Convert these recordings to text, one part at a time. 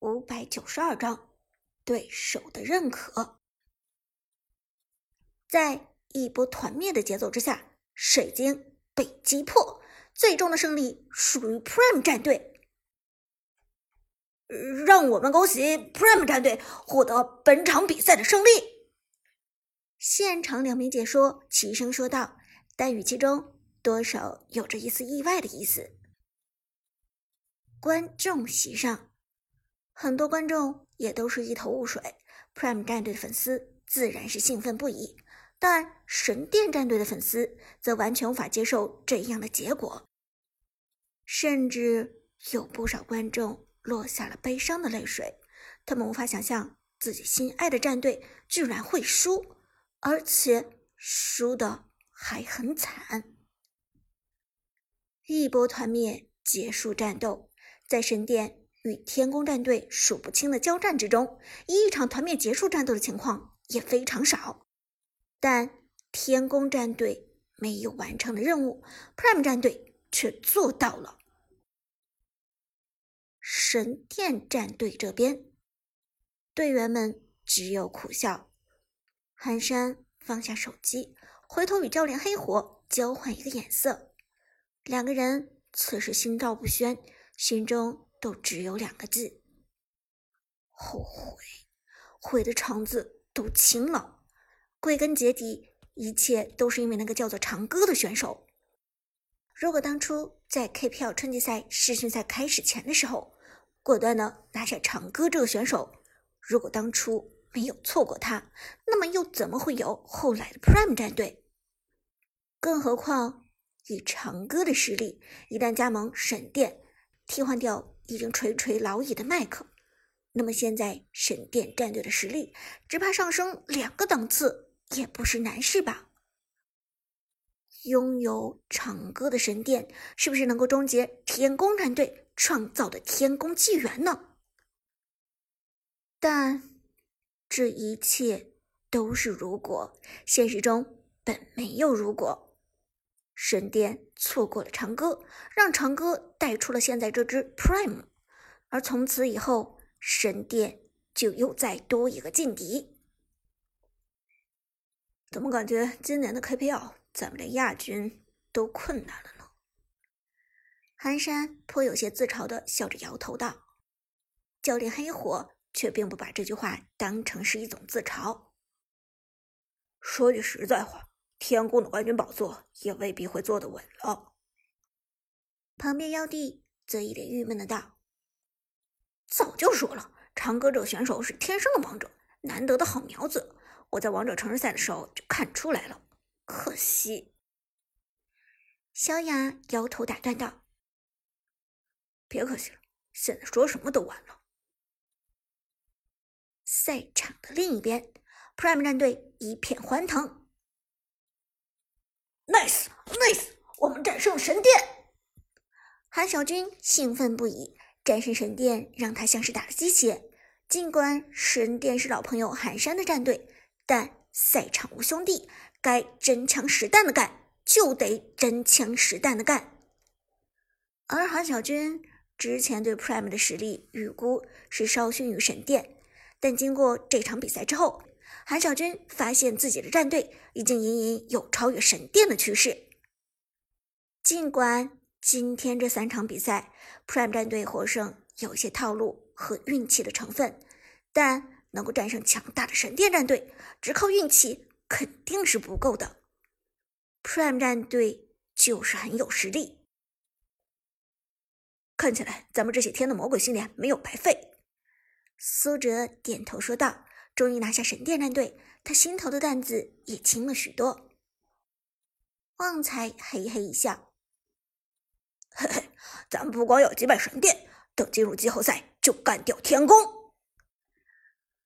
五百九十二章，对手的认可。在一波团灭的节奏之下，水晶被击破，最终的胜利属于 Prime 战队。让我们恭喜 Prime 战队获得本场比赛的胜利。现场两名解说齐声说道，但语气中多少有着一丝意外的意思。观众席上，很多观众也都是一头雾水。Prime 战队的粉丝自然是兴奋不已，但神殿战队的粉丝则完全无法接受这样的结果，甚至有不少观众。落下了悲伤的泪水，他们无法想象自己心爱的战队居然会输，而且输的还很惨。一波团灭结束战斗，在神殿与天宫战队数不清的交战之中，一场团灭结束战斗的情况也非常少。但天宫战队没有完成的任务，Prime 战队却做到了。神殿战队这边，队员们只有苦笑。寒山放下手机，回头与教练黑火交换一个眼色。两个人此时心照不宣，心中都只有两个字：后悔。悔的肠子都青了。归根结底，一切都是因为那个叫做长歌的选手。如果当初在 KPL 春季赛试训赛开始前的时候，果断的拿下长歌这个选手，如果当初没有错过他，那么又怎么会有后来的 Prime 战队？更何况以长歌的实力，一旦加盟神殿，替换掉已经垂垂老矣的麦克，那么现在神殿战队的实力，只怕上升两个档次也不是难事吧？拥有长歌的神殿，是不是能够终结天宫战队？创造的天宫纪元呢？但这一切都是如果，现实中本没有如果。神殿错过了长歌，让长歌带出了现在这只 Prime，而从此以后，神殿就又再多一个劲敌。怎么感觉今年的 KPL 咱们连亚军都困难了呢？寒山颇有些自嘲的笑着摇头道：“教练黑火却并不把这句话当成是一种自嘲。说句实在话，天宫的冠军宝座也未必会坐得稳了。”旁边妖帝则一脸郁闷的道：“早就说了，长歌这选手是天生的王者，难得的好苗子。我在王者城市赛的时候就看出来了，可惜。”萧雅摇头打断道。别可惜了，现在说什么都晚了。赛场的另一边，Prime 战队一片欢腾，Nice，Nice，我们战胜神殿！韩小军兴奋不已，战胜神殿让他像是打了鸡血。尽管神殿是老朋友韩山的战队，但赛场无兄弟，该真枪实弹的干就得真枪实弹的干。而韩小军。之前对 Prime 的实力预估是稍逊于神殿，但经过这场比赛之后，韩小军发现自己的战队已经隐隐有超越神殿的趋势。尽管今天这三场比赛 Prime 战队获胜有些套路和运气的成分，但能够战胜强大的神殿战队，只靠运气肯定是不够的。Prime 战队就是很有实力。看起来咱们这些天的魔鬼训练没有白费。苏哲点头说道：“终于拿下神殿战队，他心头的担子也轻了许多。”旺财嘿嘿一笑：“嘿嘿，咱们不光要击败神殿，等进入季后赛就干掉天宫。”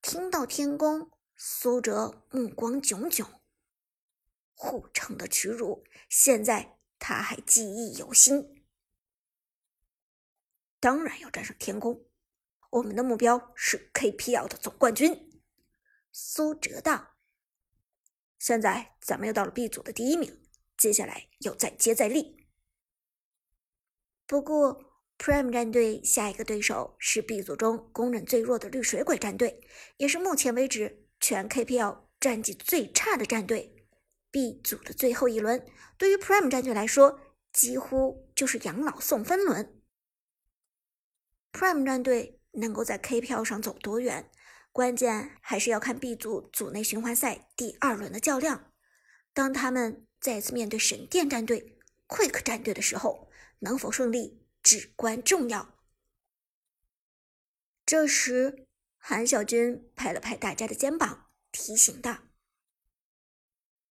听到天宫，苏哲目光炯炯。护城的屈辱，现在他还记忆犹新。当然要战胜天宫，我们的目标是 KPL 的总冠军。苏哲道：“现在咱们又到了 B 组的第一名，接下来要再接再厉。不过 Prime 战队下一个对手是 B 组中公认最弱的绿水鬼战队，也是目前为止全 KPL 战绩最差的战队。B 组的最后一轮，对于 Prime 战队来说，几乎就是养老送分轮。Prime 战队能够在 KPL 上走多远，关键还是要看 B 组组内循环赛第二轮的较量。当他们再次面对神殿战队、Quick 战队的时候，能否胜利？至关重要。这时，韩小军拍了拍大家的肩膀，提醒道：“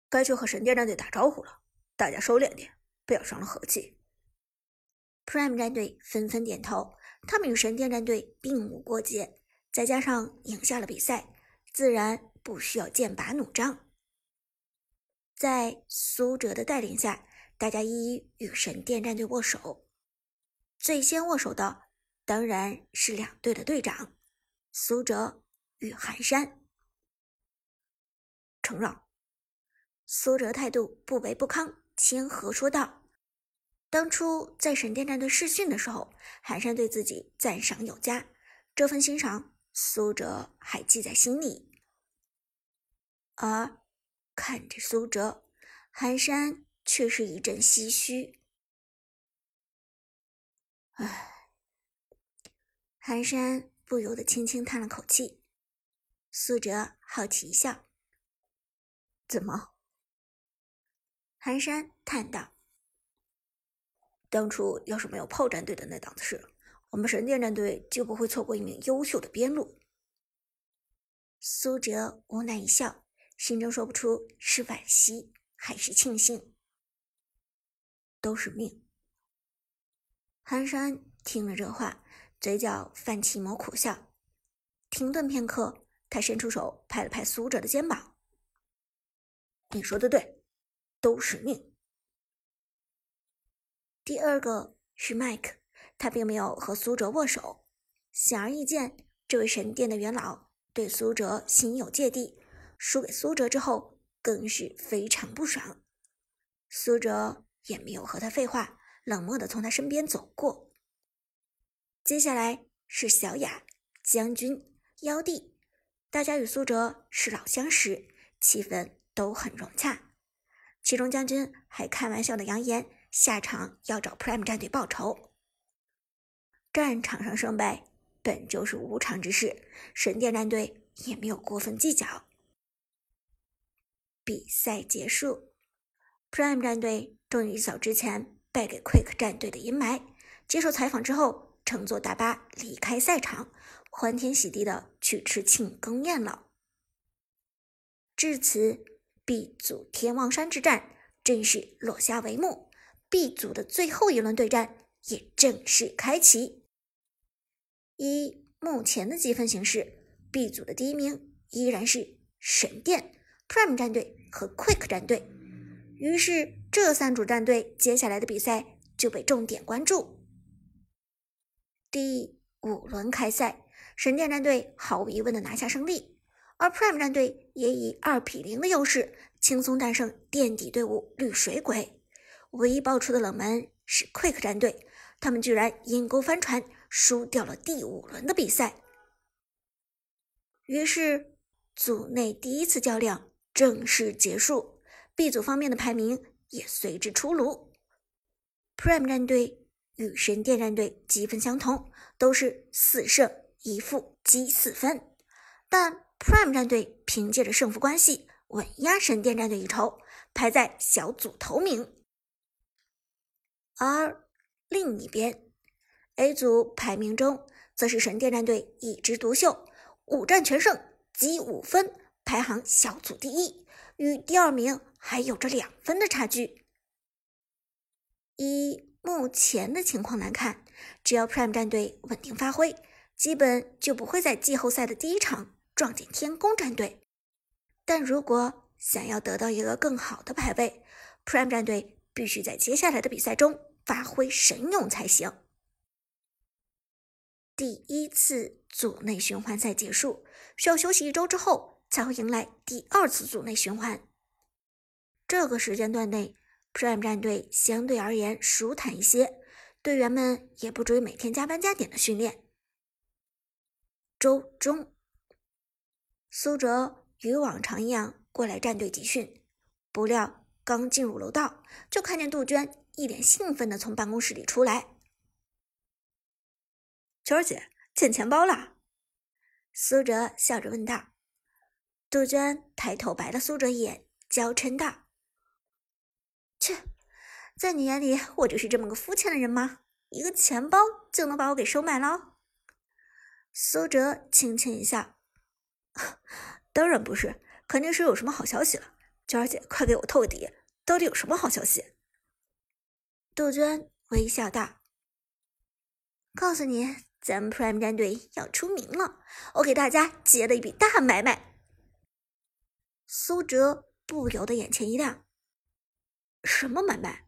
该去和神殿战队打招呼了，大家收敛点，不要伤了和气。”Prime 战队纷纷点头，他们与神殿战队并无过节，再加上赢下了比赛，自然不需要剑拔弩张。在苏哲的带领下，大家一一与神殿战队握手。最先握手的当然是两队的队长苏哲与寒山。承让。苏哲态度不卑不亢，谦和说道：“当初在神殿战队试训的时候，寒山对自己赞赏有加，这份欣赏苏哲还记在心里。”而看着苏哲，寒山却是一阵唏嘘。唉，寒山不由得轻轻叹了口气。苏哲好奇一笑：“怎么？”寒山叹道：“当初要是没有炮战队的那档子事，我们神殿战队就不会错过一名优秀的边路。”苏哲无奈一笑，心中说不出是惋惜还是庆幸。都是命。寒山听了这话，嘴角泛起一抹苦笑。停顿片刻，他伸出手拍了拍苏哲的肩膀：“你说的对，都是命。”第二个是麦克，他并没有和苏哲握手。显而易见，这位神殿的元老对苏哲心有芥蒂，输给苏哲之后更是非常不爽。苏哲也没有和他废话。冷漠的从他身边走过。接下来是小雅、将军、妖帝，大家与苏哲是老相识，气氛都很融洽。其中将军还开玩笑的扬言，下场要找 Prime 战队报仇。战场上胜败本就是无常之事，神殿战队也没有过分计较。比赛结束，Prime 战队终于一扫之前。败给 Quick 战队的阴霾。接受采访之后，乘坐大巴离开赛场，欢天喜地的去吃庆功宴了。至此，B 组天望山之战正式落下帷幕，B 组的最后一轮对战也正式开启。以目前的积分形势，B 组的第一名依然是神殿、Prime 战队和 Quick 战队。于是，这三组战队接下来的比赛就被重点关注。第五轮开赛，神殿战队毫无疑问的拿下胜利，而 Prime 战队也以二比零的优势轻松战胜垫底队伍绿水鬼。唯一爆出的冷门是 Quick 战队，他们居然阴沟翻船，输掉了第五轮的比赛。于是，组内第一次较量正式结束。B 组方面的排名也随之出炉，Prime 战队与神殿战队积分相同，都是四胜一负积四分，但 Prime 战队凭借着胜负关系稳压神殿战队一筹，排在小组头名。而另一边，A 组排名中则是神殿战队一枝独秀，五战全胜，积五分，排行小组第一，与第二名。还有着两分的差距。以目前的情况来看，只要 Prime 战队稳定发挥，基本就不会在季后赛的第一场撞见天宫战队。但如果想要得到一个更好的排位，Prime 战队必须在接下来的比赛中发挥神勇才行。第一次组内循环赛结束，需要休息一周之后，才会迎来第二次组内循环。这个时间段内，Prime 战队相对而言舒坦一些，队员们也不追每天加班加点的训练。周中，苏哲与往常一样过来战队集训，不料刚进入楼道，就看见杜鹃一脸兴奋的从办公室里出来。娟儿姐，捡钱包啦！苏哲笑着问道。杜鹃抬头白了苏哲一眼，娇嗔道：“切，在你眼里我就是这么个肤浅的人吗？一个钱包就能把我给收买了？”苏哲轻轻一笑：“ 当然不是，肯定是有什么好消息了。娟儿姐，快给我透个底，到底有什么好消息？”杜鹃微笑道：“告诉你，咱们 Prime 战队要出名了，我给大家接了一笔大买卖。”苏哲不由得眼前一亮：“什么买卖？